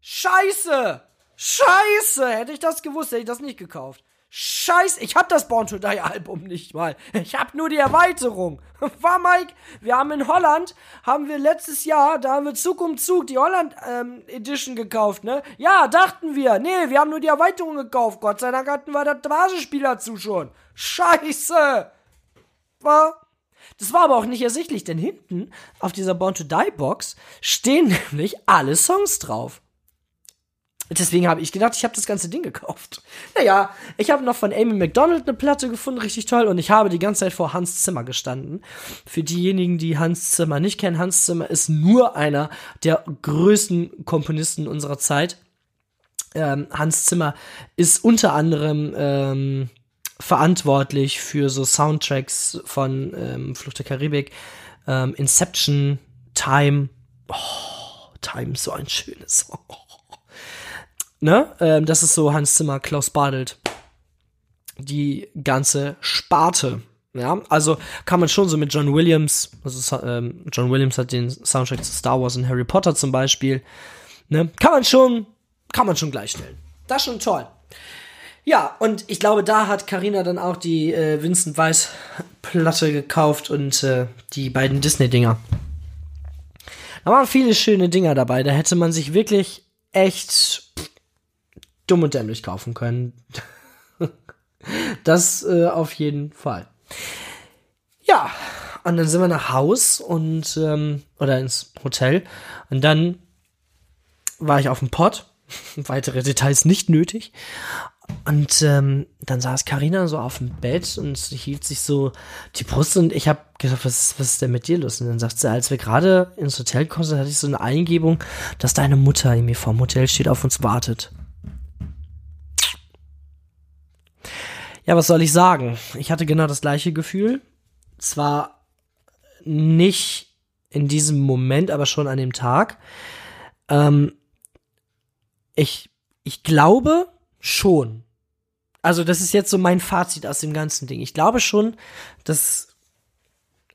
Scheiße. Scheiße, hätte ich das gewusst, hätte ich das nicht gekauft. Scheiße, ich hab das Born to Die Album nicht mal. Ich hab nur die Erweiterung. War Mike, wir haben in Holland, haben wir letztes Jahr, da haben wir Zug um Zug die Holland ähm, Edition gekauft, ne? Ja, dachten wir. Nee, wir haben nur die Erweiterung gekauft. Gott sei Dank hatten wir das Basisspiel dazu schon. Scheiße. War das war aber auch nicht ersichtlich, denn hinten auf dieser Born to Die Box stehen nämlich alle Songs drauf. Deswegen habe ich gedacht, ich habe das ganze Ding gekauft. Naja, ich habe noch von Amy McDonald eine Platte gefunden, richtig toll. Und ich habe die ganze Zeit vor Hans Zimmer gestanden. Für diejenigen, die Hans Zimmer nicht kennen, Hans Zimmer ist nur einer der größten Komponisten unserer Zeit. Ähm, Hans Zimmer ist unter anderem ähm, verantwortlich für so Soundtracks von ähm, Flucht der Karibik, ähm, Inception, Time. Oh, Time, so ein schönes. Oh. Ne? Ähm, das ist so Hans Zimmer, Klaus Badelt. die ganze Sparte. Ja, also kann man schon so mit John Williams, also ähm, John Williams hat den Soundtrack zu Star Wars und Harry Potter zum Beispiel, ne, kann man schon, kann man schon gleichstellen. Das ist schon toll. Ja, und ich glaube, da hat Karina dann auch die äh, Vincent Weiss Platte gekauft und äh, die beiden Disney-Dinger. Da waren viele schöne Dinger dabei. Da hätte man sich wirklich echt dumm und dämlich kaufen können. das äh, auf jeden Fall. Ja, und dann sind wir nach Haus und ähm, oder ins Hotel und dann war ich auf dem Pott. Weitere Details nicht nötig. Und ähm, dann saß Karina so auf dem Bett und hielt sich so die Brust und ich habe gedacht, was, was ist denn mit dir los? Und dann sagt sie, als wir gerade ins Hotel kommen, hatte ich so eine Eingebung, dass deine Mutter in mir vorm Hotel steht, auf uns wartet. Ja, was soll ich sagen? Ich hatte genau das gleiche Gefühl. Zwar nicht in diesem Moment, aber schon an dem Tag. Ähm, ich, ich glaube schon. Also, das ist jetzt so mein Fazit aus dem ganzen Ding. Ich glaube schon, dass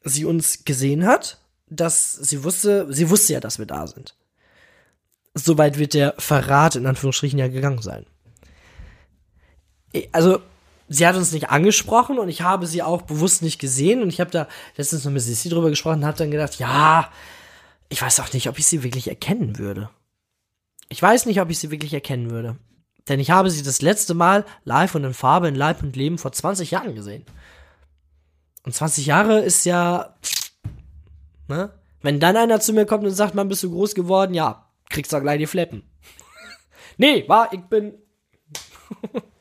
sie uns gesehen hat, dass sie wusste, sie wusste ja, dass wir da sind. Soweit wird der Verrat in Anführungsstrichen ja gegangen sein. Also, sie hat uns nicht angesprochen und ich habe sie auch bewusst nicht gesehen und ich habe da letztens noch mit Sissi drüber gesprochen und habe dann gedacht, ja, ich weiß auch nicht, ob ich sie wirklich erkennen würde. Ich weiß nicht, ob ich sie wirklich erkennen würde. Denn ich habe sie das letzte Mal live und in Farbe, in Leib und Leben vor 20 Jahren gesehen. Und 20 Jahre ist ja, ne? Wenn dann einer zu mir kommt und sagt, man bist du groß geworden, ja, kriegst du gleich die Fleppen. nee, war, ich bin.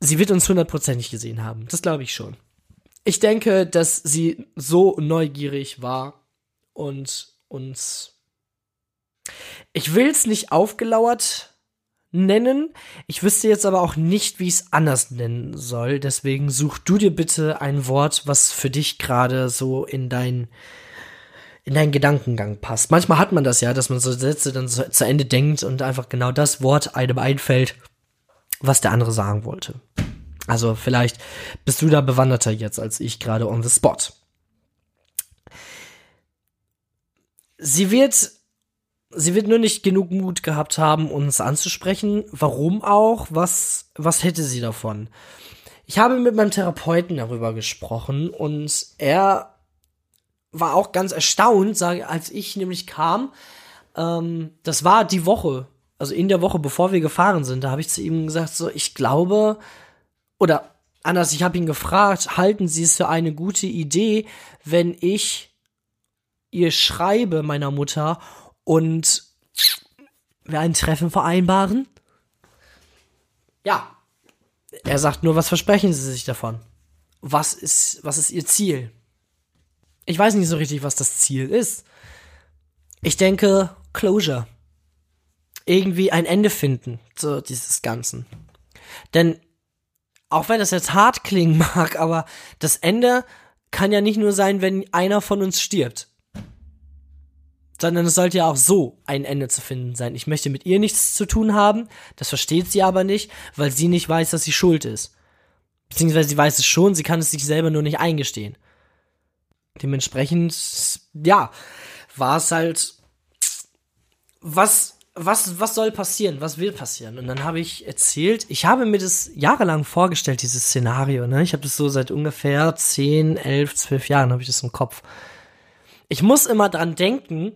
sie wird uns hundertprozentig gesehen haben. Das glaube ich schon. Ich denke, dass sie so neugierig war und uns. Ich will es nicht aufgelauert nennen. Ich wüsste jetzt aber auch nicht, wie ich es anders nennen soll. Deswegen such du dir bitte ein Wort, was für dich gerade so in dein in deinen Gedankengang passt. Manchmal hat man das ja, dass man so Sätze dann zu Ende denkt und einfach genau das Wort einem einfällt, was der andere sagen wollte. Also vielleicht bist du da bewanderter jetzt als ich gerade on the spot. Sie wird sie wird nur nicht genug Mut gehabt haben, uns anzusprechen. Warum auch? Was, was hätte sie davon? Ich habe mit meinem Therapeuten darüber gesprochen und er war auch ganz erstaunt, als ich nämlich kam. Ähm, das war die Woche, also in der Woche, bevor wir gefahren sind. Da habe ich zu ihm gesagt, so, ich glaube, oder anders, ich habe ihn gefragt, halten Sie es für eine gute Idee, wenn ich ihr schreibe meiner Mutter und wir ein Treffen vereinbaren? Ja. Er sagt nur, was versprechen Sie sich davon? Was ist, was ist Ihr Ziel? Ich weiß nicht so richtig, was das Ziel ist. Ich denke, Closure. Irgendwie ein Ende finden, so dieses Ganzen. Denn, auch wenn das jetzt hart klingen mag, aber das Ende kann ja nicht nur sein, wenn einer von uns stirbt sondern es sollte ja auch so ein Ende zu finden sein. Ich möchte mit ihr nichts zu tun haben, das versteht sie aber nicht, weil sie nicht weiß, dass sie schuld ist. Beziehungsweise sie weiß es schon, sie kann es sich selber nur nicht eingestehen. Dementsprechend, ja, war es halt, was, was, was soll passieren? Was will passieren? Und dann habe ich erzählt, ich habe mir das jahrelang vorgestellt, dieses Szenario, ne? Ich habe das so seit ungefähr 10, 11, 12 Jahren habe ich das im Kopf ich muss immer dran denken,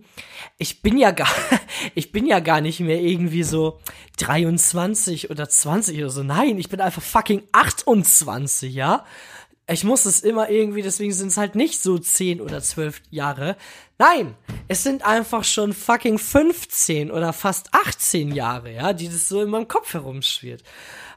ich bin ja gar, ich bin ja gar nicht mehr irgendwie so 23 oder 20 oder so. Nein, ich bin einfach fucking 28, ja? Ich muss es immer irgendwie, deswegen sind es halt nicht so 10 oder 12 Jahre. Nein, es sind einfach schon fucking 15 oder fast 18 Jahre, ja, die das so in meinem Kopf herumschwirrt.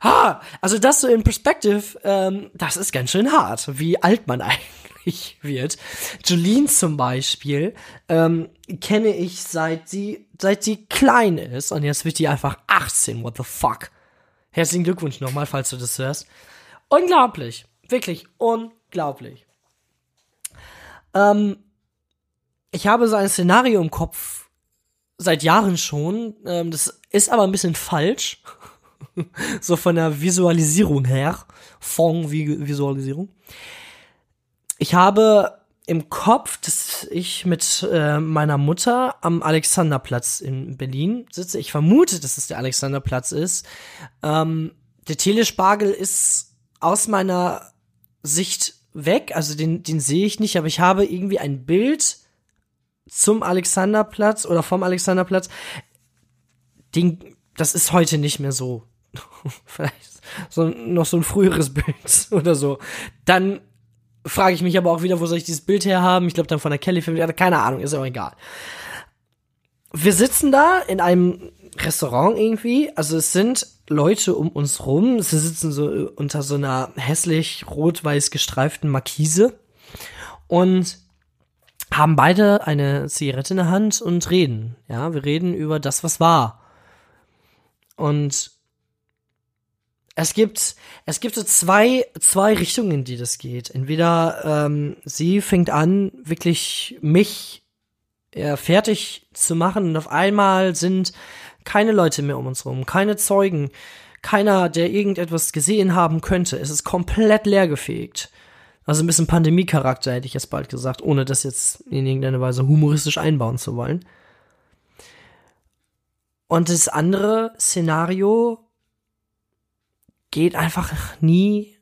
Ha, also das so in Perspective, ähm, das ist ganz schön hart, wie alt man eigentlich ich wird. Jolene zum Beispiel ähm, kenne ich seit sie seit sie klein ist und jetzt wird die einfach 18. What the fuck? Herzlichen Glückwunsch nochmal, falls du das hörst. Unglaublich, wirklich unglaublich. Ähm, ich habe so ein Szenario im Kopf seit Jahren schon. Ähm, das ist aber ein bisschen falsch. so von der Visualisierung her. Fond-Visualisierung. Ich habe im Kopf, dass ich mit äh, meiner Mutter am Alexanderplatz in Berlin sitze. Ich vermute, dass es der Alexanderplatz ist. Ähm, der Telespargel ist aus meiner Sicht weg, also den, den sehe ich nicht, aber ich habe irgendwie ein Bild zum Alexanderplatz oder vom Alexanderplatz. Den, das ist heute nicht mehr so. Vielleicht so noch so ein früheres Bild oder so. Dann frage ich mich aber auch wieder, wo soll ich dieses Bild herhaben? Ich glaube dann von der Kelly Family, keine Ahnung, ist auch egal. Wir sitzen da in einem Restaurant irgendwie, also es sind Leute um uns rum, sie sitzen so unter so einer hässlich rot-weiß gestreiften Markise und haben beide eine Zigarette in der Hand und reden. Ja, wir reden über das, was war. Und es gibt, es gibt so zwei, zwei Richtungen, in die das geht. Entweder ähm, sie fängt an, wirklich mich ja, fertig zu machen und auf einmal sind keine Leute mehr um uns rum, keine Zeugen, keiner, der irgendetwas gesehen haben könnte. Es ist komplett leergefegt. Also ein bisschen Pandemie-Charakter, hätte ich jetzt bald gesagt, ohne das jetzt in irgendeiner Weise humoristisch einbauen zu wollen. Und das andere Szenario geht einfach nie,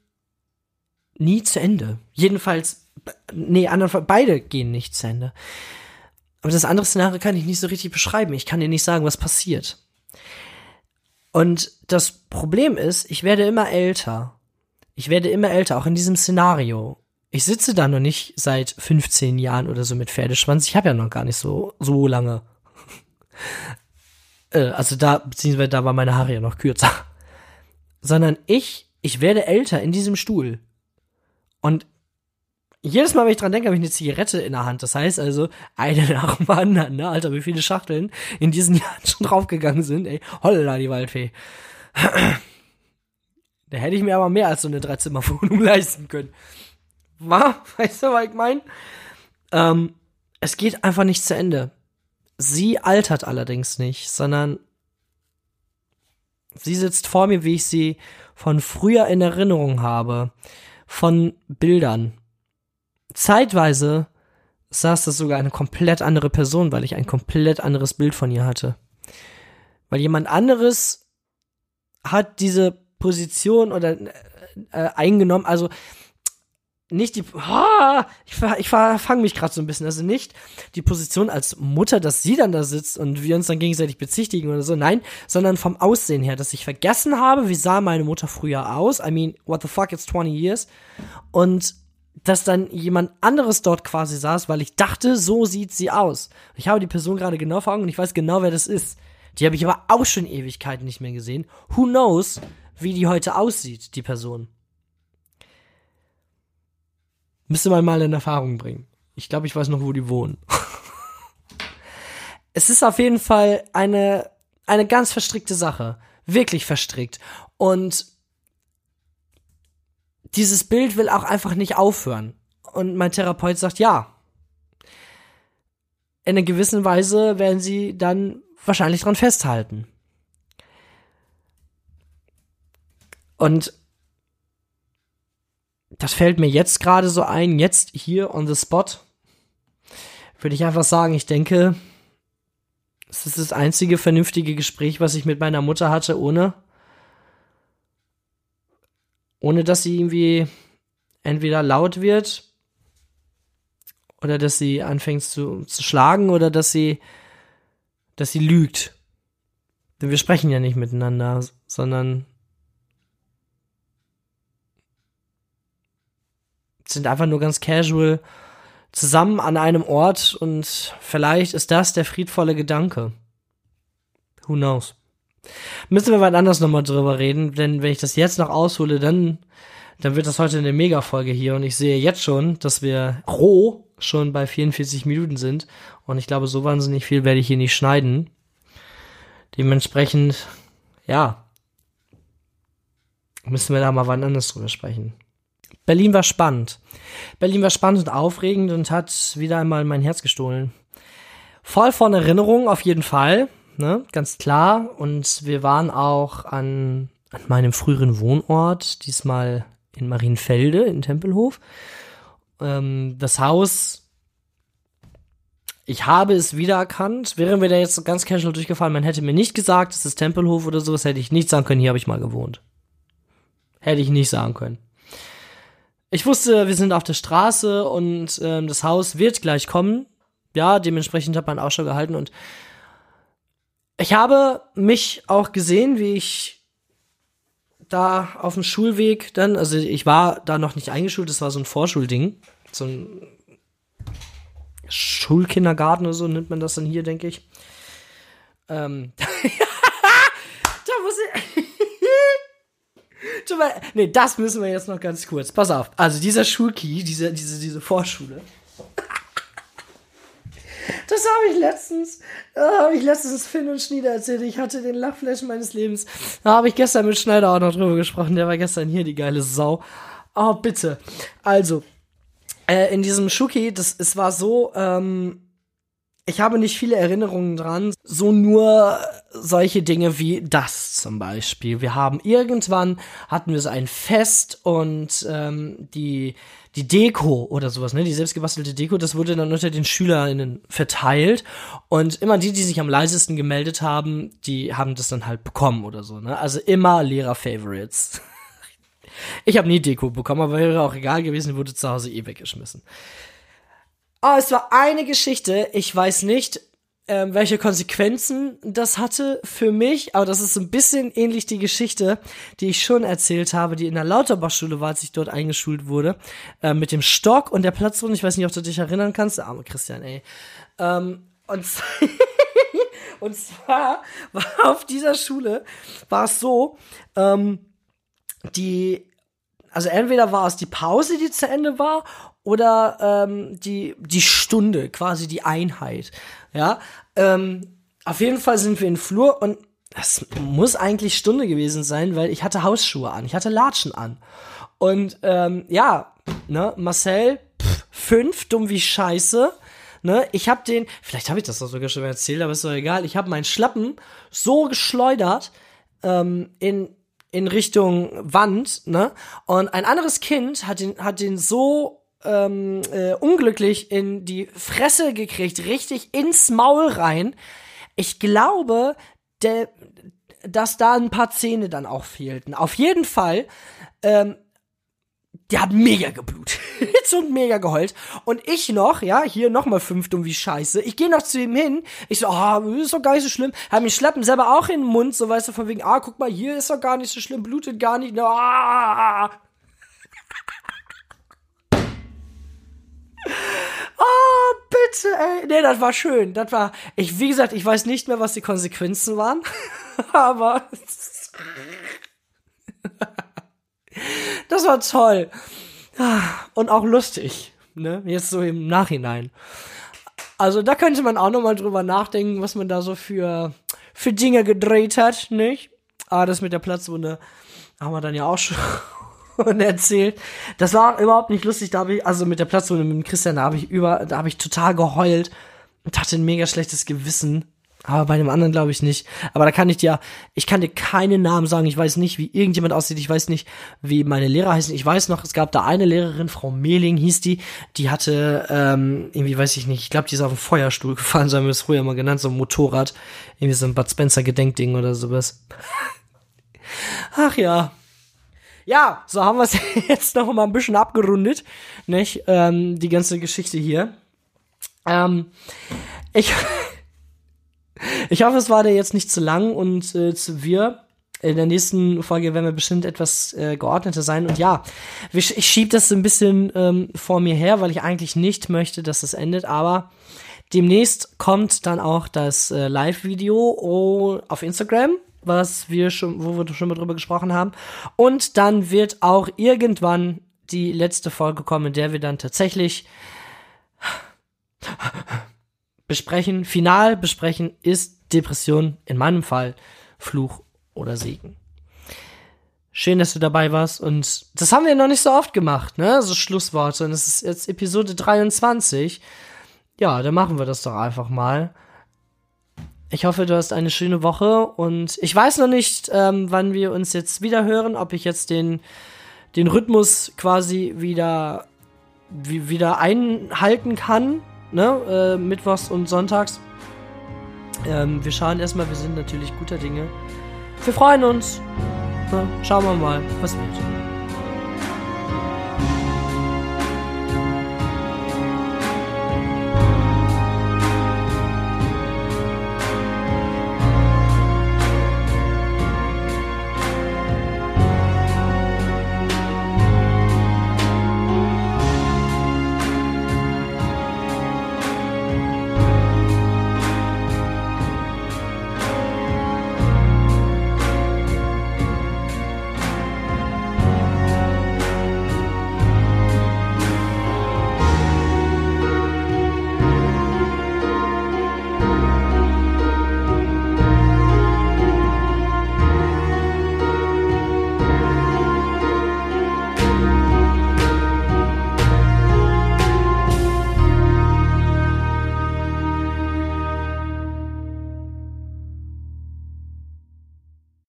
nie zu Ende. Jedenfalls, nee, anderen, beide gehen nicht zu Ende. Aber das andere Szenario kann ich nicht so richtig beschreiben. Ich kann dir nicht sagen, was passiert. Und das Problem ist, ich werde immer älter. Ich werde immer älter, auch in diesem Szenario. Ich sitze da noch nicht seit 15 Jahren oder so mit Pferdeschwanz. Ich habe ja noch gar nicht so, so lange. äh, also da, beziehungsweise da war meine Haare ja noch kürzer sondern ich, ich werde älter in diesem Stuhl. Und jedes Mal, wenn ich dran denke, habe ich eine Zigarette in der Hand. Das heißt also, eine nach dem anderen, ne? Alter, wie viele Schachteln in diesen Jahren schon draufgegangen sind, ey. Holla, die Waldfee. Da hätte ich mir aber mehr als so eine Dreizimmerwohnung leisten können. War? Weißt du, was ich meine? Ähm, es geht einfach nicht zu Ende. Sie altert allerdings nicht, sondern Sie sitzt vor mir, wie ich sie von früher in Erinnerung habe, von Bildern. Zeitweise saß das sogar eine komplett andere Person, weil ich ein komplett anderes Bild von ihr hatte. Weil jemand anderes hat diese Position oder äh, eingenommen, also nicht die, oh, ich, ich fange mich gerade so ein bisschen, also nicht die Position als Mutter, dass sie dann da sitzt und wir uns dann gegenseitig bezichtigen oder so, nein, sondern vom Aussehen her, dass ich vergessen habe, wie sah meine Mutter früher aus, I mean, what the fuck, it's 20 years, und dass dann jemand anderes dort quasi saß, weil ich dachte, so sieht sie aus. Ich habe die Person gerade genau vor Augen und ich weiß genau, wer das ist. Die habe ich aber auch schon Ewigkeiten nicht mehr gesehen. Who knows, wie die heute aussieht, die Person. Müsste man mal in Erfahrung bringen. Ich glaube, ich weiß noch, wo die wohnen. es ist auf jeden Fall eine, eine ganz verstrickte Sache. Wirklich verstrickt. Und dieses Bild will auch einfach nicht aufhören. Und mein Therapeut sagt, ja. In einer gewissen Weise werden sie dann wahrscheinlich dran festhalten. Und das fällt mir jetzt gerade so ein, jetzt hier on the spot, würde ich einfach sagen, ich denke, es ist das einzige vernünftige Gespräch, was ich mit meiner Mutter hatte, ohne, ohne dass sie irgendwie entweder laut wird oder dass sie anfängt zu, zu schlagen oder dass sie, dass sie lügt. Denn wir sprechen ja nicht miteinander, sondern sind einfach nur ganz casual zusammen an einem Ort und vielleicht ist das der friedvolle Gedanke. Who knows? Müssen wir mal anders nochmal drüber reden, denn wenn ich das jetzt noch aushole, dann, dann wird das heute eine Mega-Folge hier und ich sehe jetzt schon, dass wir roh schon bei 44 Minuten sind und ich glaube, so wahnsinnig viel werde ich hier nicht schneiden. Dementsprechend, ja, müssen wir da mal wann anders drüber sprechen. Berlin war spannend. Berlin war spannend und aufregend und hat wieder einmal mein Herz gestohlen. Voll von Erinnerungen auf jeden Fall, ne, ganz klar. Und wir waren auch an an meinem früheren Wohnort, diesmal in Marienfelde in Tempelhof. Ähm, das Haus, ich habe es wiedererkannt. Wären wir da jetzt ganz casual durchgefahren, man hätte mir nicht gesagt, es ist Tempelhof oder sowas, hätte ich nicht sagen können, hier habe ich mal gewohnt. Hätte ich nicht sagen können. Ich wusste, wir sind auf der Straße und ähm, das Haus wird gleich kommen. Ja, dementsprechend hat man auch schon gehalten und ich habe mich auch gesehen, wie ich da auf dem Schulweg dann, also ich war da noch nicht eingeschult, das war so ein Vorschulding, so ein Schulkindergarten oder so nennt man das dann hier, denke ich. Ähm, da muss ich. nee, das müssen wir jetzt noch ganz kurz. Pass auf. Also dieser Schulkey, diese, diese, diese Vorschule. Das habe ich letztens, habe ich letztens Finn und Schnieder erzählt. Ich hatte den Lachflash meines Lebens. Da habe ich gestern mit Schneider auch noch drüber gesprochen. Der war gestern hier, die geile Sau. Oh, bitte. Also, äh, in diesem Schuki, das, es war so, ähm, ich habe nicht viele Erinnerungen dran, so nur solche Dinge wie das zum Beispiel. Wir haben irgendwann hatten wir so ein Fest und ähm, die die Deko oder sowas, ne, die selbstgebastelte Deko, das wurde dann unter den SchülerInnen verteilt und immer die, die sich am leisesten gemeldet haben, die haben das dann halt bekommen oder so, ne? Also immer Lehrer-Favorites. Ich habe nie Deko bekommen, aber wäre auch egal gewesen, wurde zu Hause eh weggeschmissen. Oh, es war eine Geschichte. Ich weiß nicht, ähm, welche Konsequenzen das hatte für mich, aber das ist ein bisschen ähnlich die Geschichte, die ich schon erzählt habe, die in der Lauterbachschule war, als ich dort eingeschult wurde, äh, mit dem Stock und der Platzrunde. Ich weiß nicht, ob du dich erinnern kannst. Der arme Christian, ey. Ähm, und, und zwar war auf dieser Schule, war es so, ähm, die also entweder war es die Pause, die zu Ende war, oder ähm, die, die Stunde, quasi die Einheit. Ja, ähm, auf jeden Fall sind wir in Flur und das muss eigentlich Stunde gewesen sein, weil ich hatte Hausschuhe an, ich hatte Latschen an. Und ähm, ja, ne, Marcel, pff, fünf, dumm wie Scheiße. Ne, ich hab den, vielleicht habe ich das doch sogar schon erzählt, aber ist doch egal. Ich habe meinen Schlappen so geschleudert ähm, in in Richtung Wand, ne? Und ein anderes Kind hat den hat den so ähm, äh, unglücklich in die Fresse gekriegt, richtig ins Maul rein. Ich glaube, der, dass da ein paar Zähne dann auch fehlten. Auf jeden Fall, ähm, der hat mega geblutet und mega geheult. Und ich noch, ja, hier nochmal fünf dumm wie Scheiße. Ich gehe noch zu ihm hin. Ich so, ah, oh, ist doch gar nicht so schlimm. Hab mich schleppen selber auch in den Mund, so weißt du, von wegen, ah, guck mal, hier ist doch gar nicht so schlimm, blutet gar nicht. Ah. Ey. Nee, das war schön. Das war, ich, wie gesagt, ich weiß nicht mehr, was die Konsequenzen waren. Aber. das war toll. Und auch lustig. Ne? Jetzt so im Nachhinein. Also da könnte man auch nochmal drüber nachdenken, was man da so für, für Dinge gedreht hat, nicht? Aber das mit der Platzwunde haben wir dann ja auch schon und erzählt. Das war überhaupt nicht lustig. Da habe ich, also mit der Platzrunde mit dem Christian, da habe ich über, da habe ich total geheult und hatte ein mega schlechtes Gewissen. Aber bei dem anderen glaube ich nicht. Aber da kann ich dir, ich kann dir keinen Namen sagen. Ich weiß nicht, wie irgendjemand aussieht. Ich weiß nicht, wie meine Lehrer heißen. Ich weiß noch, es gab da eine Lehrerin, Frau Mehling hieß die. Die hatte, ähm, irgendwie weiß ich nicht, ich glaube, die ist auf dem Feuerstuhl gefahren, so haben wir es früher mal genannt, so ein Motorrad. Irgendwie so ein Bud Spencer Gedenkding oder sowas. Ach ja, ja, so haben wir es jetzt noch mal ein bisschen abgerundet, nicht? Ähm, die ganze Geschichte hier. Ähm, ich, ich hoffe, es war dir jetzt nicht zu lang und äh, zu wir. In der nächsten Folge werden wir bestimmt etwas äh, geordneter sein. Und ja, ich schieb das so ein bisschen ähm, vor mir her, weil ich eigentlich nicht möchte, dass das endet. Aber demnächst kommt dann auch das äh, Live-Video auf Instagram was wir schon, wo wir schon mal drüber gesprochen haben. Und dann wird auch irgendwann die letzte Folge kommen, in der wir dann tatsächlich besprechen, final besprechen, ist Depression in meinem Fall Fluch oder Segen. Schön, dass du dabei warst und das haben wir noch nicht so oft gemacht, ne? So Schlussworte und es ist jetzt Episode 23. Ja, dann machen wir das doch einfach mal. Ich hoffe, du hast eine schöne Woche und ich weiß noch nicht, ähm, wann wir uns jetzt wieder hören, ob ich jetzt den, den Rhythmus quasi wieder, wie, wieder einhalten kann, ne? Äh, Mittwochs und Sonntags. Ähm, wir schauen erstmal, wir sind natürlich guter Dinge. Wir freuen uns. Na, schauen wir mal, was wird.